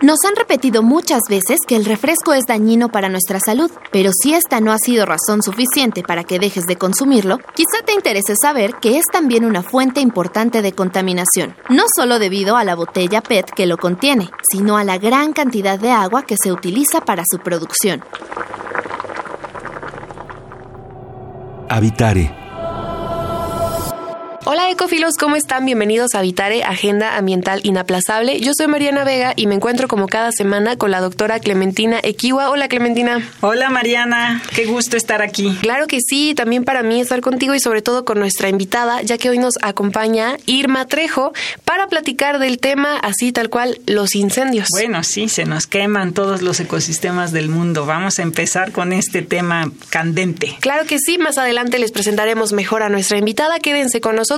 Nos han repetido muchas veces que el refresco es dañino para nuestra salud, pero si esta no ha sido razón suficiente para que dejes de consumirlo, quizá te interese saber que es también una fuente importante de contaminación, no solo debido a la botella PET que lo contiene, sino a la gran cantidad de agua que se utiliza para su producción. Habitare Hola ecofilos, ¿cómo están? Bienvenidos a Vitare, Agenda Ambiental Inaplazable. Yo soy Mariana Vega y me encuentro como cada semana con la doctora Clementina Equiwa. Hola Clementina. Hola Mariana, qué gusto estar aquí. Claro que sí, también para mí estar contigo y sobre todo con nuestra invitada, ya que hoy nos acompaña Irma Trejo para platicar del tema así tal cual, los incendios. Bueno, sí, se nos queman todos los ecosistemas del mundo. Vamos a empezar con este tema candente. Claro que sí, más adelante les presentaremos mejor a nuestra invitada. Quédense con nosotros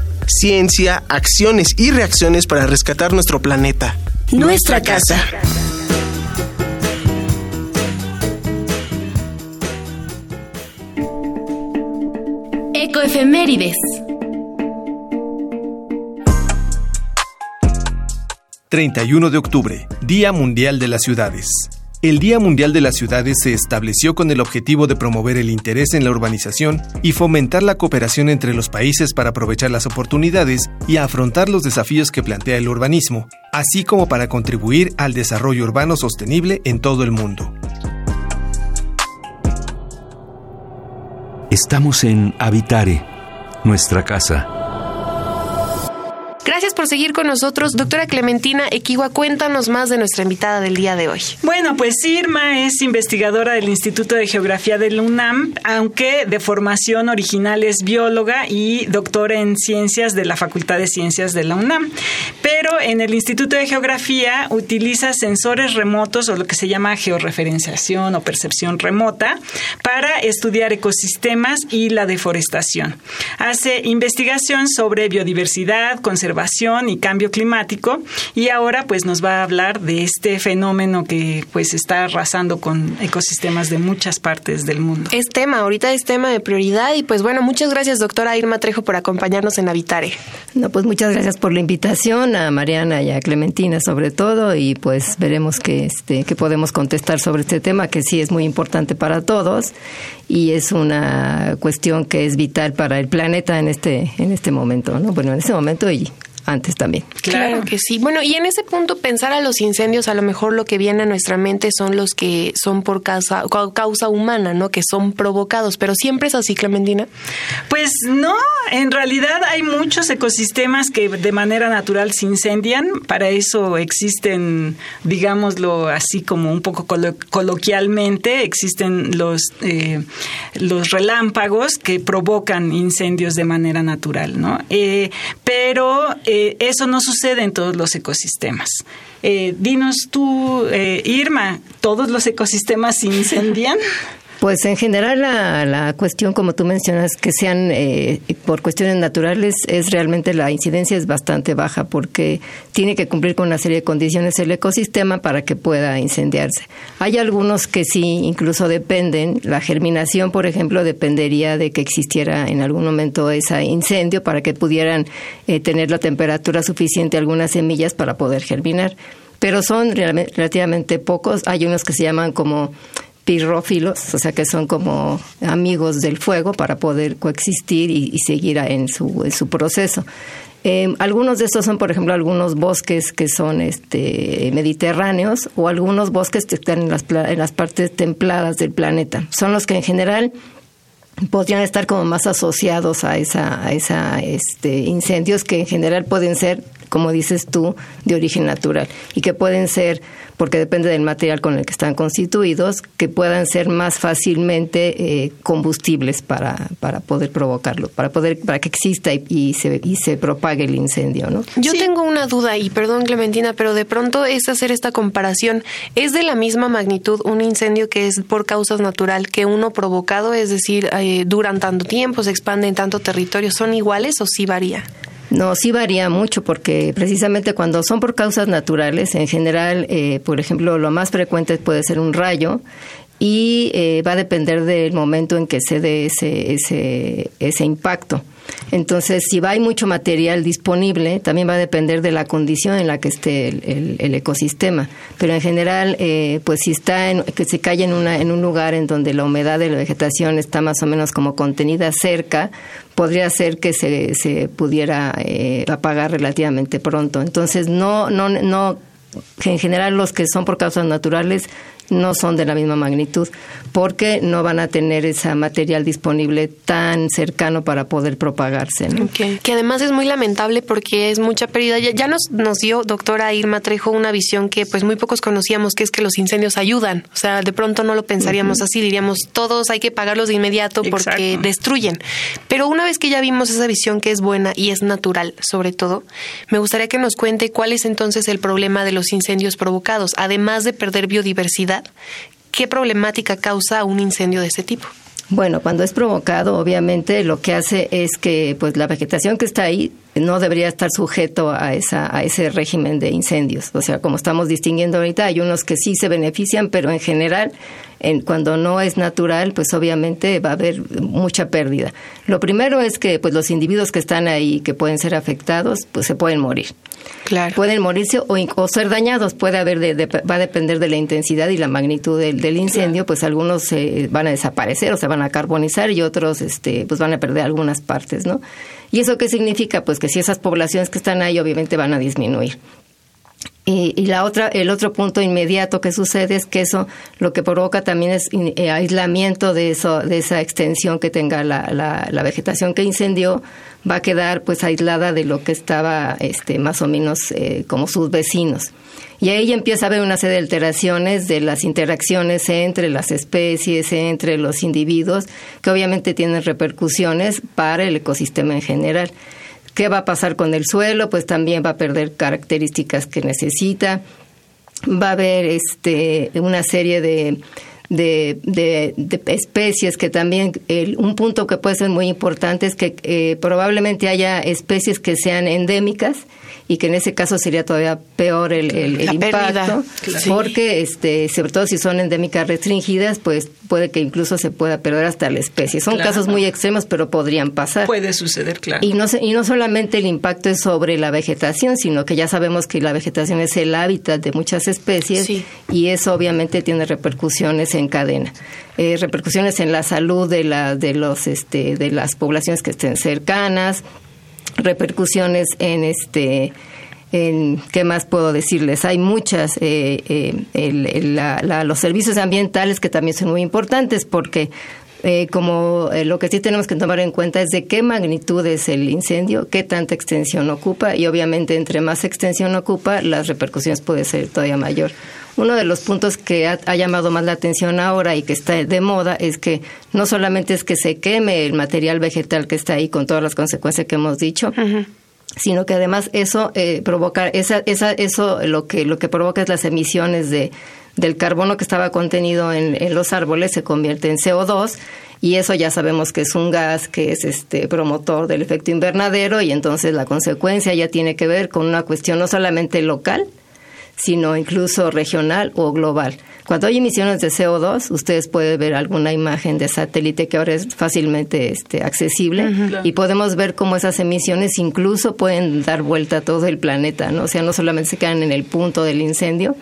ciencia, acciones y reacciones para rescatar nuestro planeta. Nuestra casa. Ecoefemérides. 31 de octubre, Día Mundial de las Ciudades. El Día Mundial de las Ciudades se estableció con el objetivo de promover el interés en la urbanización y fomentar la cooperación entre los países para aprovechar las oportunidades y afrontar los desafíos que plantea el urbanismo, así como para contribuir al desarrollo urbano sostenible en todo el mundo. Estamos en Habitare, nuestra casa. Gracias por seguir con nosotros. Doctora Clementina Equigua, cuéntanos más de nuestra invitada del día de hoy. Bueno, pues Irma es investigadora del Instituto de Geografía del UNAM, aunque de formación original es bióloga y doctora en ciencias de la Facultad de Ciencias de la UNAM. Pero en el Instituto de Geografía utiliza sensores remotos o lo que se llama georreferenciación o percepción remota para estudiar ecosistemas y la deforestación. Hace investigación sobre biodiversidad, conservación, y cambio climático y ahora pues nos va a hablar de este fenómeno que pues está arrasando con ecosistemas de muchas partes del mundo. Es tema, ahorita es tema de prioridad y pues bueno, muchas gracias doctora Irma Trejo por acompañarnos en Habitare. No, pues muchas gracias por la invitación a Mariana y a Clementina sobre todo y pues veremos que este que podemos contestar sobre este tema que sí es muy importante para todos y es una cuestión que es vital para el planeta en este en este momento, ¿no? Bueno, en este momento y antes también. Claro. que sí. Bueno, y en ese punto pensar a los incendios, a lo mejor lo que viene a nuestra mente son los que son por causa, causa humana, ¿no? Que son provocados, pero siempre es así, Clementina. Pues no, en realidad hay muchos ecosistemas que de manera natural se incendian, para eso existen, digámoslo así como un poco coloquialmente, existen los, eh, los relámpagos que provocan incendios de manera natural, ¿no? Eh, pero eh, eso no sucede en todos los ecosistemas. Eh, dinos tú, eh, Irma, ¿todos los ecosistemas se incendian? Pues en general la, la, cuestión, como tú mencionas, que sean eh, por cuestiones naturales, es realmente la incidencia es bastante baja porque tiene que cumplir con una serie de condiciones el ecosistema para que pueda incendiarse. Hay algunos que sí, incluso dependen. La germinación, por ejemplo, dependería de que existiera en algún momento ese incendio para que pudieran eh, tener la temperatura suficiente algunas semillas para poder germinar. Pero son relativamente pocos. Hay unos que se llaman como pirrófilos, o sea que son como amigos del fuego para poder coexistir y, seguir en su, en su proceso. Eh, algunos de estos son, por ejemplo, algunos bosques que son este, mediterráneos o algunos bosques que están en las, en las partes templadas del planeta. Son los que en general podrían estar como más asociados a esa, a esa este, incendios que en general pueden ser como dices tú, de origen natural y que pueden ser, porque depende del material con el que están constituidos, que puedan ser más fácilmente eh, combustibles para, para poder provocarlo, para poder para que exista y, se, y se propague el incendio, ¿no? Yo tengo una duda y perdón Clementina, pero de pronto es hacer esta comparación. ¿Es de la misma magnitud un incendio que es por causas natural que uno provocado, es decir, eh, duran tanto tiempo, se expande en tanto territorio, son iguales o sí varía? No, sí varía mucho porque precisamente cuando son por causas naturales, en general, eh, por ejemplo, lo más frecuente puede ser un rayo y eh, va a depender del momento en que se dé ese, ese, ese impacto. Entonces, si hay mucho material disponible, también va a depender de la condición en la que esté el, ecosistema. Pero en general, eh, pues si está en, que se cae en, una, en un lugar en donde la humedad de la vegetación está más o menos como contenida cerca, podría ser que se, se pudiera eh, apagar relativamente pronto. Entonces, no, no, no en general los que son por causas naturales no son de la misma magnitud, porque no van a tener ese material disponible tan cercano para poder propagarse. Que además es muy lamentable porque es mucha pérdida. Ya, nos, nos dio, doctora Irma Trejo, una visión que pues muy pocos conocíamos, que es que los incendios ayudan. O sea, de pronto no lo pensaríamos así, diríamos, todos hay que pagarlos de inmediato porque destruyen. Pero una vez que ya vimos esa visión que es buena y es natural, sobre todo, me gustaría que nos cuente cuál es entonces el problema de los incendios provocados, además de perder biodiversidad ¿qué problemática causa un incendio de ese tipo? Bueno, cuando es provocado, obviamente lo que hace es que pues la vegetación que está ahí no debería estar sujeto a esa a ese régimen de incendios. O sea, como estamos distinguiendo ahorita, hay unos que sí se benefician, pero en general en, cuando no es natural, pues obviamente va a haber mucha pérdida. Lo primero es que pues los individuos que están ahí que pueden ser afectados, pues se pueden morir. Claro. Pueden morirse o, ser dañados, puede haber va a depender de la intensidad y la magnitud del, incendio, pues algunos se van a desaparecer o se van a carbonizar y otros este pues van a perder algunas partes, ¿no? ¿Y eso qué significa? Pues que si esas poblaciones que están ahí obviamente van a disminuir. Y, la otra, el otro punto inmediato que sucede es que eso lo que provoca también es eh, aislamiento de eso, de esa extensión que tenga la, la, vegetación que incendió, va a quedar pues aislada de lo que estaba este, más o menos eh, como sus vecinos. Y ahí empieza a haber una serie de alteraciones de las interacciones entre las especies, entre los individuos, que obviamente tienen repercusiones para el ecosistema en general. ¿Qué va a pasar con el suelo? Pues también va a perder características que necesita. Va a haber este, una serie de, de, especies que también, un punto que puede ser muy importante es que eh, probablemente haya especies que sean endémicas y que en ese caso sería todavía peor el, el, impacto, porque este, sobre todo si son endémicas restringidas, pues puede que incluso se pueda perder hasta la especie. Son casos muy extremos, pero podrían pasar. Puede suceder, claro. Y no, y no solamente el impacto es sobre la vegetación, sino que ya sabemos que la vegetación es el hábitat de muchas especies y eso obviamente tiene repercusiones en cadena. Eh, repercusiones en la salud de, la, de, los, este, de las poblaciones que estén cercanas, repercusiones en este en qué más puedo decirles hay muchas eh, eh, los servicios ambientales que también son muy importantes porque eh, como lo que sí tenemos que tomar en cuenta es de qué magnitud es el incendio, qué tanta extensión ocupa y obviamente entre más extensión ocupa, las repercusiones pueden ser todavía mayor. Uno de los puntos que ha, llamado más la atención ahora y que está de moda es que no solamente es que se queme el material vegetal que está ahí con todas las consecuencias que hemos dicho, sino que además eso eh, provoca esa, esa, eso lo que lo que provoca es las emisiones de del carbono que estaba contenido en, en los árboles se convierte en CO2 y eso ya sabemos que es un gas que es este promotor del efecto invernadero y entonces la consecuencia ya tiene que ver con una cuestión no solamente local, sino incluso regional o global. Cuando hay emisiones de CO2, ustedes pueden ver alguna imagen de satélite que ahora es fácilmente este, accesible y podemos ver cómo esas emisiones incluso pueden dar vuelta a todo el planeta, ¿no? O sea, no solamente se quedan en el punto del incendio,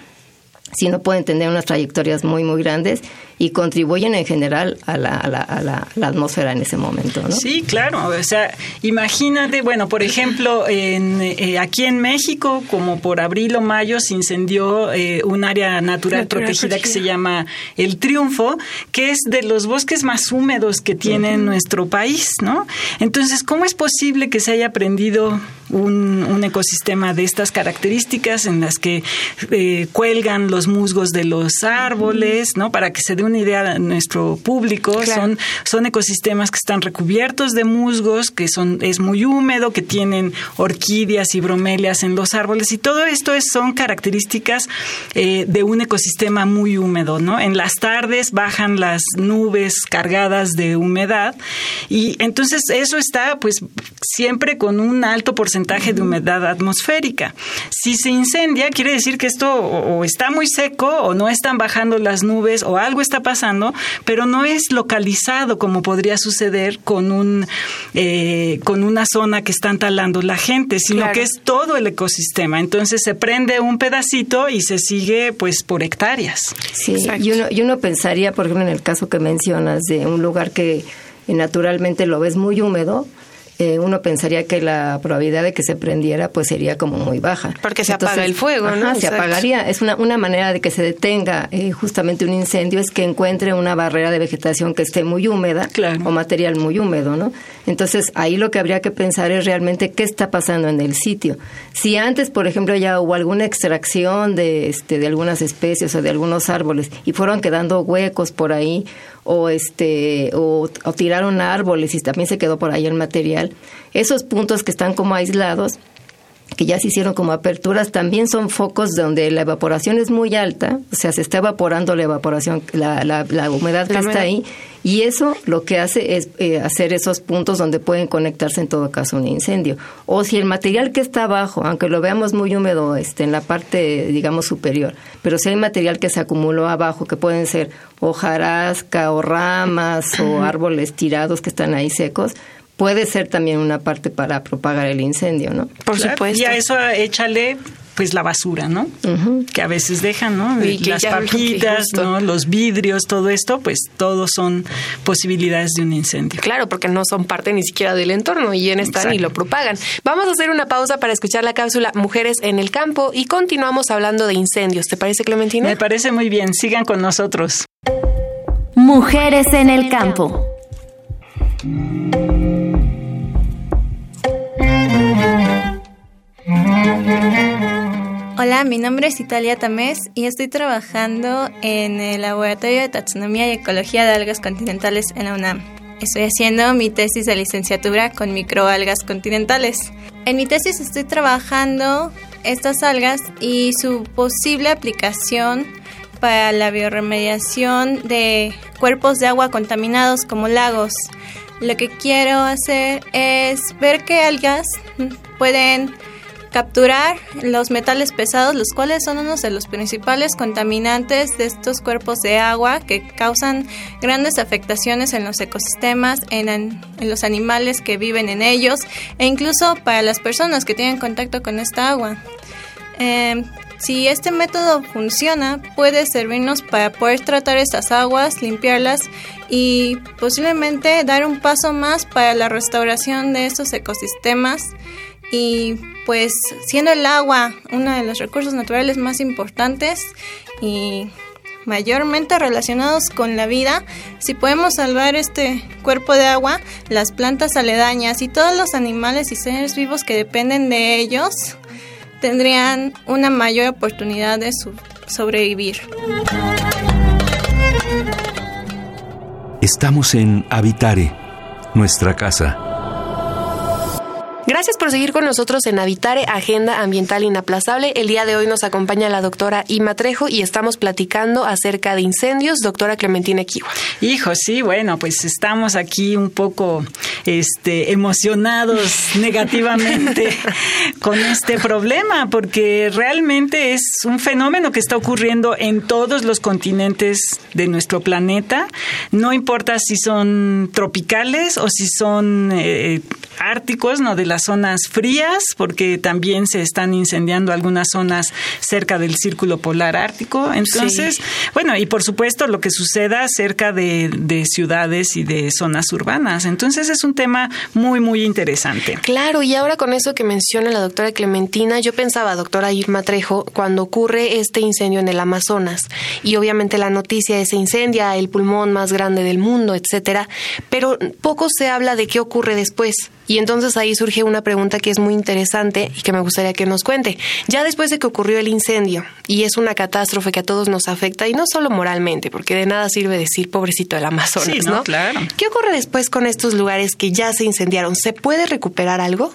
sino pueden tener unas trayectorias muy, muy grandes y contribuyen en general a la, a la, a la, atmósfera en ese momento. ¿no? Sí, claro. O sea, imagínate, bueno, por ejemplo, en, eh, aquí en México, como por abril o mayo, se incendió eh, un área natural, protegida, que se llama El Triunfo, que es de los bosques más húmedos que tiene nuestro país, ¿no? Entonces, ¿cómo es posible que se haya prendido un, un ecosistema de estas características en las que eh, cuelgan los musgos de los árboles, ¿no? Para que se dé una idea a nuestro público, son, son ecosistemas que están recubiertos de musgos, que son, es muy húmedo, que tienen orquídeas y bromelias en los árboles, y todo esto es, son características eh, de un ecosistema muy húmedo, ¿no? En las tardes bajan las nubes cargadas de humedad, y entonces eso está, pues, siempre con un alto porcentaje de humedad atmosférica. Si se incendia, quiere decir que esto o, está muy seco o no están bajando las nubes o algo está pasando, pero no es localizado como podría suceder con un eh, con una zona que están talando la gente, sino que es todo el ecosistema. Entonces se prende un pedacito y se sigue pues por hectáreas. Sí, y uno, y uno pensaría, por ejemplo, en el caso que mencionas de un lugar que naturalmente lo ves muy húmedo, eh, uno pensaría que la probabilidad de que se prendiera pues sería como muy baja. Porque se apaga el fuego, ¿no? se apagaría. Es una, una manera de que se detenga eh, justamente un incendio es que encuentre una barrera de vegetación que esté muy húmeda o material muy húmedo, ¿no? Entonces ahí lo que habría que pensar es realmente qué está pasando en el sitio. Si antes, por ejemplo, ya hubo alguna extracción de, este, de algunas especies o de algunos árboles y fueron quedando huecos por ahí o este o, tiraron árboles y también se quedó por ahí el material. Esos puntos que están como aislados que ya se hicieron como aperturas, también son focos donde la evaporación es muy alta, o sea, se está evaporando la evaporación, la, la, humedad que está ahí, y eso lo que hace es eh, hacer esos puntos donde pueden conectarse en todo caso un incendio. O si el material que está abajo, aunque lo veamos muy húmedo este, en la parte, digamos, superior, pero si hay material que se acumuló abajo, que pueden ser hojarasca o ramas o árboles tirados que están ahí secos, puede ser también una parte para propagar el incendio, ¿no? Por supuesto. Y a eso échale pues la basura, ¿no? Que a veces dejan, ¿no? Las papitas, ¿no? Los vidrios, todo esto, pues todos son posibilidades de un incendio. Claro, porque no son parte ni siquiera del entorno y en están y lo propagan. Vamos a hacer una pausa para escuchar la cápsula Mujeres en el campo y continuamos hablando de incendios. ¿Te parece, Clementina? Me parece muy bien. Sigan con nosotros. Mujeres en el campo. Hola, mi nombre es Italia Tamés y estoy trabajando en el Laboratorio de Taxonomía y Ecología de Algas Continentales en la UNAM. Estoy haciendo mi tesis de licenciatura con microalgas continentales. En mi tesis estoy trabajando estas algas y su posible aplicación para la bioremediación de cuerpos de agua contaminados como lagos. Lo que quiero hacer es ver qué algas pueden capturar los metales pesados, los cuales son uno de los principales contaminantes de estos cuerpos de agua que causan grandes afectaciones en los ecosistemas, en, los animales que viven en ellos e incluso para las personas que tienen contacto con esta agua. Em, si este método funciona, puede servirnos para poder tratar estas aguas, limpiarlas y posiblemente dar un paso más para la restauración de estos ecosistemas y pues siendo el agua uno de los recursos naturales más importantes y mayormente relacionados con la vida, si podemos salvar este cuerpo de agua, las plantas aledañas y todos los animales y seres vivos que dependen de ellos tendrían una mayor oportunidad de sobrevivir. Estamos en Habitare, nuestra casa Gracias por seguir con nosotros en Habitare, Agenda Ambiental Inaplazable. El día de hoy nos acompaña la doctora Ima Trejo y estamos platicando acerca de incendios. Doctora Clementina Kiwa. Hijo, sí, bueno, pues estamos aquí un poco este, emocionados negativamente con este problema, porque realmente es un fenómeno que está ocurriendo en todos los continentes de nuestro planeta. No importa si son tropicales o si son eh, árticos, no de las zonas frías, porque también se están incendiando algunas zonas cerca del círculo polar ártico. Entonces, bueno, y por supuesto lo que suceda cerca de, de ciudades y de zonas urbanas. Entonces es un tema muy, muy interesante. Claro, y ahora con eso que menciona la doctora Clementina, yo pensaba, doctora Irma Trejo, cuando ocurre este incendio en el Amazonas, y obviamente la noticia es se incendia el pulmón más grande del mundo, etcétera, pero poco se habla de qué ocurre después. Y entonces ahí surge una pregunta que es muy interesante y que me gustaría que nos cuente. Ya después de que ocurrió el incendio, y es una catástrofe que a todos nos afecta, y no solo moralmente, porque de nada sirve decir pobrecito del Amazonas, ¿no? Claro. ¿Qué ocurre después con estos lugares que ya se incendiaron? ¿Se puede recuperar algo?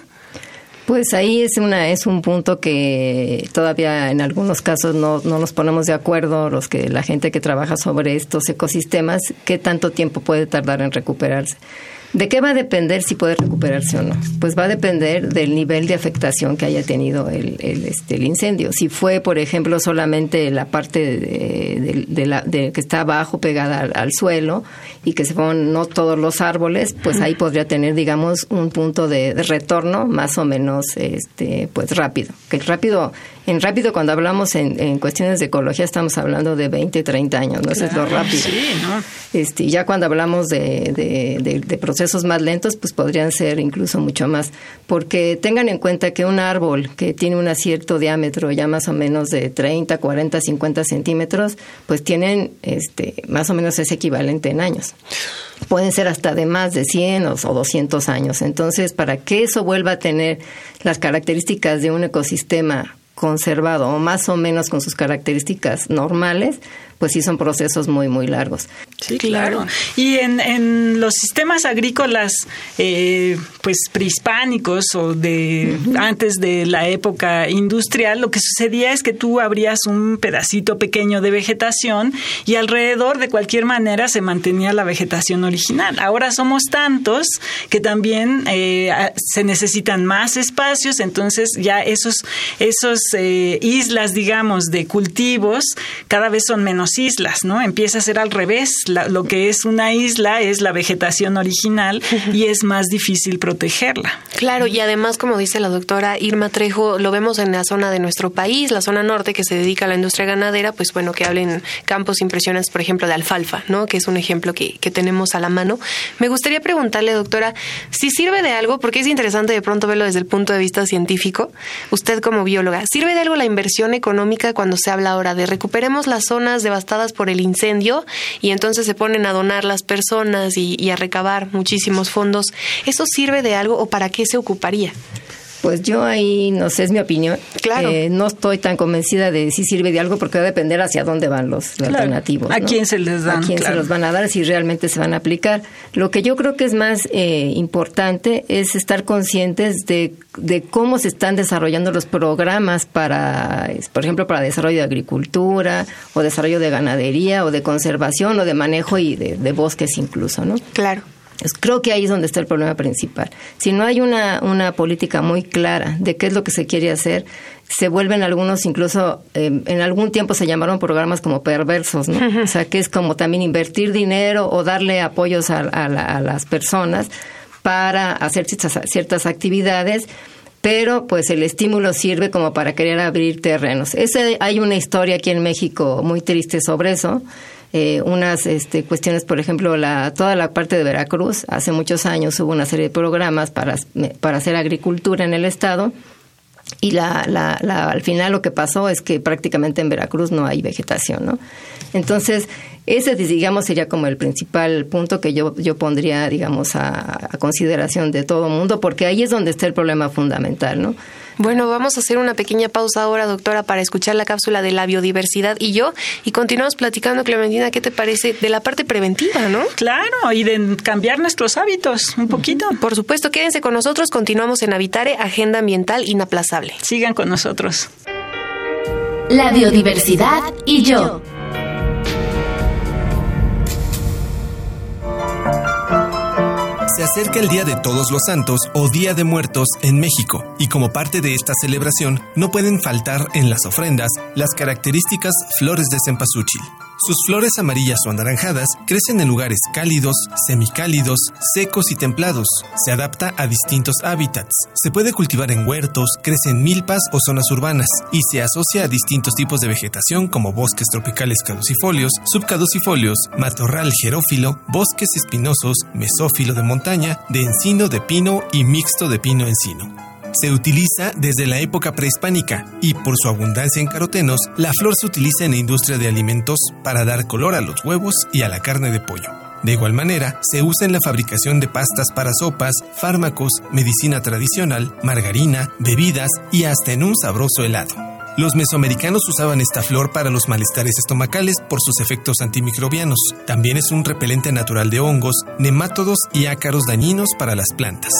Pues ahí es una es un punto que todavía en algunos casos no, no nos ponemos de acuerdo los que la gente que trabaja sobre estos ecosistemas qué tanto tiempo puede tardar en recuperarse. ¿De qué va a depender si puede recuperarse o no? Pues va a depender del nivel de afectación que haya tenido el, el, este, el incendio. Si fue, por ejemplo, solamente la parte de, de, la, que está abajo pegada al, suelo y que se fueron no todos los árboles, pues ahí podría tener, digamos, un punto de, de retorno más o menos este, pues rápido. Que rápido en rápido, cuando hablamos en, en, cuestiones de ecología, estamos hablando de 20, 30 años, ¿no? Eso es lo rápido. Sí, ¿no? Este, ya cuando hablamos de, de, de, de, procesos más lentos, pues podrían ser incluso mucho más. Porque tengan en cuenta que un árbol que tiene un cierto diámetro, ya más o menos de 30, 40, 50 centímetros, pues tienen este, más o menos ese equivalente en años pueden ser hasta de más de 100 o 200 años. Entonces, para que eso vuelva a tener las características de un ecosistema conservado o más o menos con sus características normales, pues sí son procesos muy, muy largos. Sí, claro. Y en, en los sistemas agrícolas, eh, pues prehispánicos o de uh -huh. antes de la época industrial, lo que sucedía es que tú abrías un pedacito pequeño de vegetación y alrededor de cualquier manera se mantenía la vegetación original. Ahora somos tantos que también eh, se necesitan más espacios, entonces ya esos, esos eh, islas, digamos, de cultivos cada vez son menos islas, ¿no? Empieza a ser al revés. La, lo que es una isla es la vegetación original y es más difícil protegerla. Claro, y además, como dice la doctora Irma Trejo, lo vemos en la zona de nuestro país, la zona norte que se dedica a la industria ganadera, pues bueno, que hablen campos impresionantes, por ejemplo, de alfalfa, ¿no? Que es un ejemplo que, que tenemos a la mano. Me gustaría preguntarle, doctora, si sirve de algo, porque es interesante de pronto verlo desde el punto de vista científico, usted como bióloga, ¿sirve de algo la inversión económica cuando se habla ahora de recuperemos las zonas de devastadas por el incendio y entonces se ponen a donar las personas y, y a recabar muchísimos fondos. ¿Eso sirve de algo o para qué se ocuparía? Pues yo ahí, no sé, es mi opinión. Claro. Eh, no estoy tan convencida de si sirve de algo porque va a depender hacia dónde van los claro. alternativos. ¿A quién se les dan? ¿A quién claro. se los van a dar? Si realmente se van a aplicar. Lo que yo creo que es más eh, importante es estar conscientes de, de, cómo se están desarrollando los programas para, por ejemplo, para desarrollo de agricultura o desarrollo de ganadería o de conservación o de manejo y de, de bosques incluso, ¿no? Claro. Creo que ahí es donde está el problema principal. Si no hay una, una política muy clara de qué es lo que se quiere hacer, se vuelven algunos incluso, eh, en algún tiempo se llamaron programas como perversos, ¿no? O sea, que es como también invertir dinero o darle apoyos a, a, la, a las personas para hacer ciertas, ciertas actividades pero pues el estímulo sirve como para querer abrir terrenos. Ese, hay una historia aquí en México muy triste sobre eso. Eh, unas este, cuestiones, por ejemplo, la, toda la parte de Veracruz, hace muchos años hubo una serie de programas para, para hacer agricultura en el estado y la, la, al final lo que pasó es que prácticamente en Veracruz no hay vegetación, ¿no? Entonces, ese, digamos, sería como el principal punto que yo, yo pondría, digamos, a, consideración de todo mundo, porque ahí es donde está el problema fundamental, ¿no? Bueno, vamos a hacer una pequeña pausa ahora, doctora, para escuchar la cápsula de la biodiversidad y yo, y continuamos platicando, Clementina, ¿qué te parece de la parte preventiva, no? Claro, y de cambiar nuestros hábitos un poquito. Por supuesto, quédense con nosotros, continuamos en Habitare, Agenda Ambiental Inaplazable. Sigan con nosotros. La biodiversidad y yo. Se acerca el Día de Todos los Santos o Día de Muertos en México y como parte de esta celebración no pueden faltar en las ofrendas las características flores de cempasúchil. Sus flores amarillas o anaranjadas crecen en lugares cálidos, semicálidos, secos y templados. Se adapta a distintos hábitats. Se puede cultivar en huertos, crece en milpas o zonas urbanas y se asocia a distintos tipos de vegetación como bosques tropicales caducifolios, subcaducifolios, matorral jerófilo, bosques espinosos, mesófilo de montaña, de encino de pino y mixto de pino-encino. Se utiliza desde la época prehispánica y por su abundancia en carotenos, la flor se utiliza en la industria de alimentos para dar color a los huevos y a la carne de pollo. De igual manera, se usa en la fabricación de pastas para sopas, fármacos, medicina tradicional, margarina, bebidas y hasta en un sabroso helado. Los mesoamericanos usaban esta flor para los malestares estomacales por sus efectos antimicrobianos. También es un repelente natural de hongos, nemátodos y ácaros dañinos para las plantas.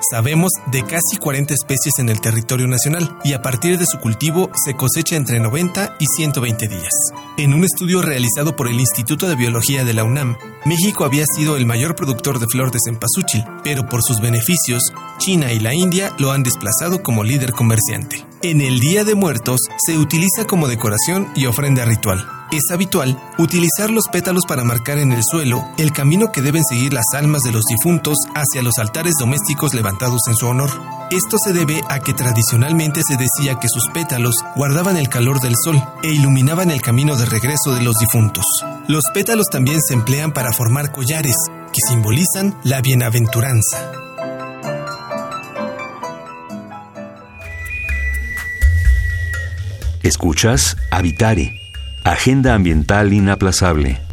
Sabemos de casi 40 especies en el territorio nacional y a partir de su cultivo se cosecha entre 90 y 120 días. En un estudio realizado por el Instituto de Biología de la UNAM, México había sido el mayor productor de flor de cempasúchil, pero por sus beneficios, China y la India lo han desplazado como líder comerciante. En el Día de Muertos se utiliza como decoración y ofrenda ritual. Es habitual utilizar los pétalos para marcar en el suelo el camino que deben seguir las almas de los difuntos hacia los altares domésticos levantados en su honor. Esto se debe a que tradicionalmente se decía que sus pétalos guardaban el calor del sol e iluminaban el camino de regreso de los difuntos. Los pétalos también se emplean para formar collares, que simbolizan la bienaventuranza. Escuchas Habitare Agenda Ambiental Inaplazable.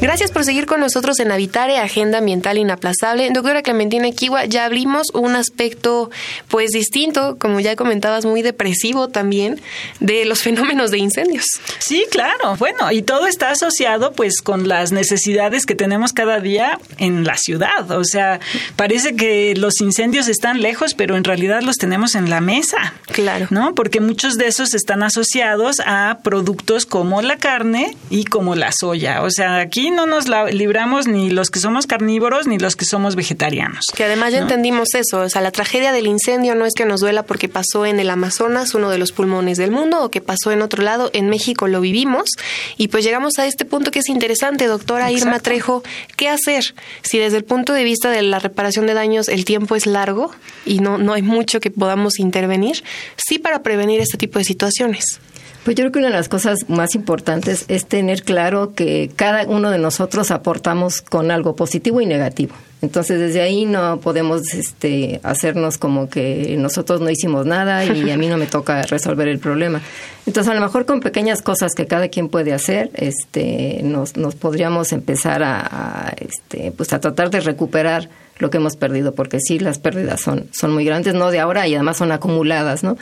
Gracias por seguir con nosotros en Habitare, Agenda Ambiental Inaplazable. Doctora Clementina Kiwa, ya abrimos un aspecto pues distinto, como ya comentabas, muy depresivo también, de los fenómenos de incendios. Sí, claro. Bueno, y todo está asociado pues con las necesidades que tenemos cada día en la ciudad. O sea, parece que los incendios están lejos, pero en realidad los tenemos en la mesa. Claro. ¿No? Porque muchos de esos están asociados a productos como la carne y como la soya. O sea, aquí no nos libramos ni los que somos carnívoros ni los que somos vegetarianos. Que además ya entendimos eso, o sea, la tragedia del incendio no es que nos duela porque pasó en el Amazonas, uno de los pulmones del mundo, o que pasó en otro lado, en México lo vivimos, y pues llegamos a este punto que es interesante, doctora Irma Trejo, ¿qué hacer si desde el punto de vista de la reparación de daños el tiempo es largo y no, no hay mucho que podamos intervenir? Sí para prevenir este tipo de situaciones. Pues yo creo que una de las cosas más importantes es tener claro que cada uno de nosotros aportamos con algo positivo y negativo. Entonces desde ahí no podemos este, hacernos como que nosotros no hicimos nada y a mí no me toca resolver el problema. Entonces a lo mejor con pequeñas cosas que cada quien puede hacer, este, nos, nos podríamos empezar a, este, pues a tratar de recuperar lo que hemos perdido, porque sí, las pérdidas son, son muy grandes, no de ahora y además son acumuladas, ¿no?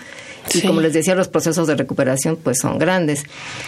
Y como les decía, los procesos de recuperación pues son grandes.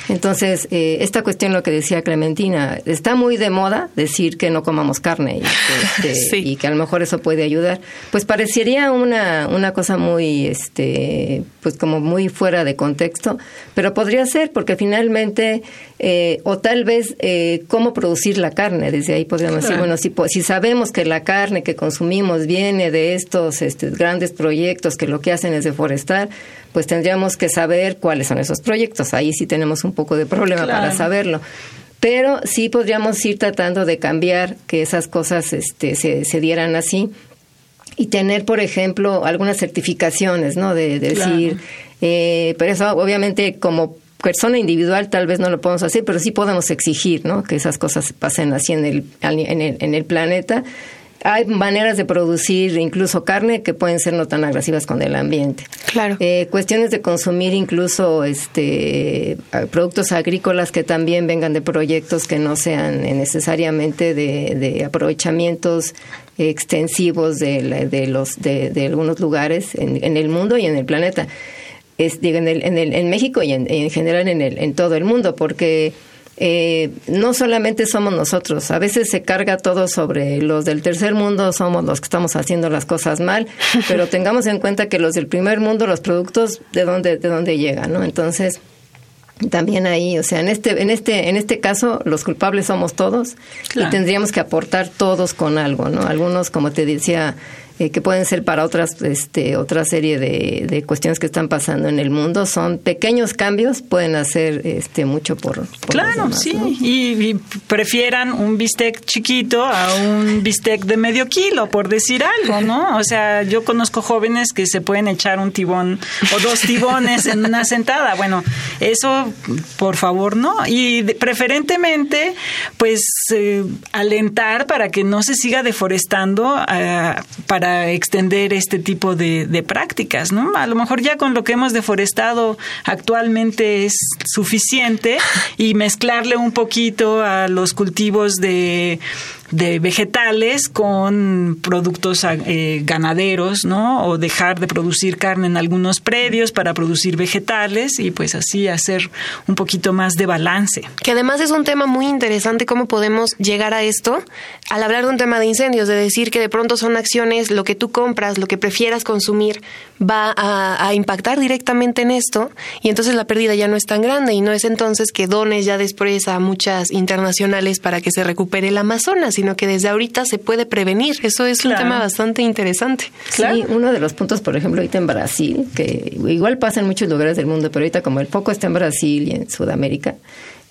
Entonces, eh, esta cuestión, lo que decía Clementina, está muy de moda decir que no comamos carne y que, este, y que a lo mejor eso puede ayudar. Pues parecería una, una cosa muy, este, pues como muy fuera de contexto, pero podría ser porque finalmente, eh, o tal vez eh, cómo producir la carne, desde ahí podríamos decir, bueno, si, si sabemos que la carne que consumimos viene de estos este, grandes proyectos que lo que hacen es deforestar, pues tendríamos que saber cuáles son esos proyectos. Ahí sí tenemos un poco de problema para saberlo. Pero sí podríamos ir tratando de cambiar que esas cosas este, se, se dieran así y tener, por ejemplo, algunas certificaciones, ¿no? De, decir, eh, pero eso obviamente como persona individual tal vez no lo podemos hacer, pero sí podemos exigir, ¿no? Que esas cosas pasen así en el, en el, en el planeta hay maneras de producir incluso carne que pueden ser no tan agresivas con el ambiente. Claro. Eh, cuestiones de consumir incluso este productos agrícolas que también vengan de proyectos que no sean necesariamente de, de aprovechamientos extensivos de, de los de, de, algunos lugares en, en, el mundo y en el planeta. Es, digo, en, el, en, el, en México y en, en general en, el, en todo el mundo, porque eh, no solamente somos nosotros, a veces se carga todo sobre los del tercer mundo, somos los que estamos haciendo las cosas mal, pero tengamos en cuenta que los del primer mundo, los productos, de dónde, de dónde llegan, ¿no? Entonces, también ahí, o sea, en este, en este, en este caso, los culpables somos todos claro. y tendríamos que aportar todos con algo, ¿no? Algunos, como te decía, eh, que pueden ser para otras, este, otra serie de, de, cuestiones que están pasando en el mundo. Son pequeños cambios, pueden hacer este, mucho por, Claro, sí, y, prefieran un bistec chiquito a un bistec de medio kilo, por decir algo, ¿no? O sea, yo conozco jóvenes que se pueden echar un tibón o dos tibones en una sentada. Bueno, eso, por favor, no. Y preferentemente, pues, eh, alentar para que no se siga deforestando uh, para extender este tipo de, prácticas, ¿no? A lo mejor ya con lo que hemos deforestado actualmente es suficiente y mezclarle un poquito a los cultivos de de vegetales con productos eh, ganaderos, ¿no? O dejar de producir carne en algunos predios para producir vegetales y pues así hacer un poquito más de balance. Que además es un tema muy interesante cómo podemos llegar a esto al hablar de un tema de incendios, de decir que de pronto son acciones, lo que tú compras, lo que prefieras consumir va a, a impactar directamente en esto y entonces la pérdida ya no es tan grande y no es entonces que dones ya después a muchas internacionales para que se recupere el Amazonas, sino que desde ahorita se puede prevenir. Eso es un tema bastante interesante. Sí, uno de los puntos, por ejemplo, ahorita en Brasil, que igual pasa en muchos lugares del mundo, pero ahorita como el foco está en Brasil y en Sudamérica,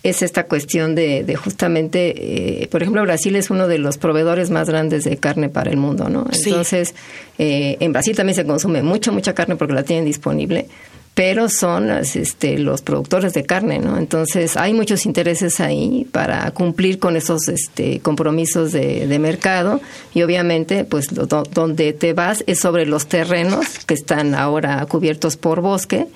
es esta cuestión de, justamente, eh, por ejemplo, Brasil es uno de los proveedores más grandes de carne para el mundo, ¿no? Entonces, eh, en Brasil también se consume mucha, mucha carne porque la tienen disponible, pero son este, los productores de carne, ¿no? Entonces hay muchos intereses ahí para cumplir con esos este, compromisos de, de mercado y obviamente pues donde te vas es sobre los terrenos que están ahora cubiertos por bosque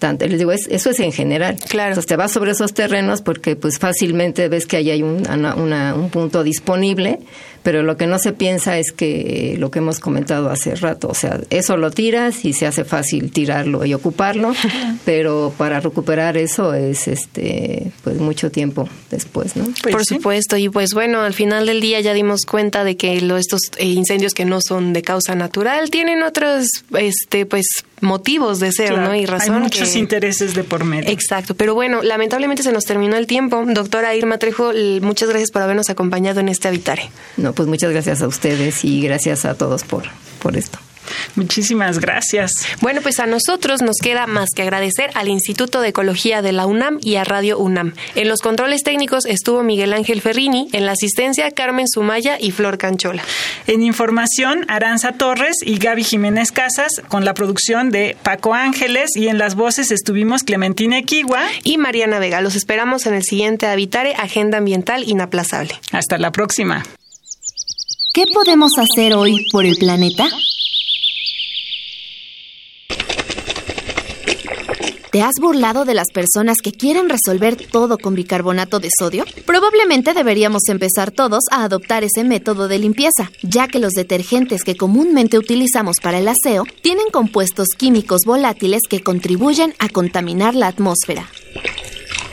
tanto, les digo, eso es en general. Claro. Entonces te vas sobre esos terrenos porque pues fácilmente ves que ahí hay un, un punto disponible, pero lo que no se piensa es que lo que hemos comentado hace rato, o sea, eso lo tiras y se hace fácil tirarlo y ocuparlo, pero para recuperar eso es este pues mucho tiempo después, ¿no? Pues Por supuesto, y pues bueno, al final del día ya dimos cuenta de que lo, estos eh, incendios que no son de causa natural tienen otros este pues motivos de ser, ¿no? Y razón. Hay muchos intereses de por medio. Exacto, pero bueno, lamentablemente se nos terminó el tiempo. Doctora Irma Trejo, muchas gracias por habernos acompañado en este Habitare. No, pues muchas gracias a ustedes y gracias a todos por, por esto. Muchísimas gracias. Bueno, pues a nosotros nos queda más que agradecer al Instituto de Ecología de la UNAM y a Radio UNAM. En los controles técnicos estuvo Miguel Ángel Ferrini, en la asistencia Carmen Sumaya y Flor Canchola. En información, Aranza Torres y Gaby Jiménez Casas, con la producción de Paco Ángeles y en las voces estuvimos Clementina Equigua y Mariana Vega. Los esperamos en el siguiente Habitare Agenda Ambiental Inaplazable. Hasta la próxima. ¿Qué podemos hacer hoy por el planeta? ¿Te has burlado de las personas que quieren resolver todo con bicarbonato de sodio? Probablemente deberíamos empezar todos a adoptar ese método de limpieza, ya que los detergentes que comúnmente utilizamos para el aseo tienen compuestos químicos volátiles que contribuyen a contaminar la atmósfera.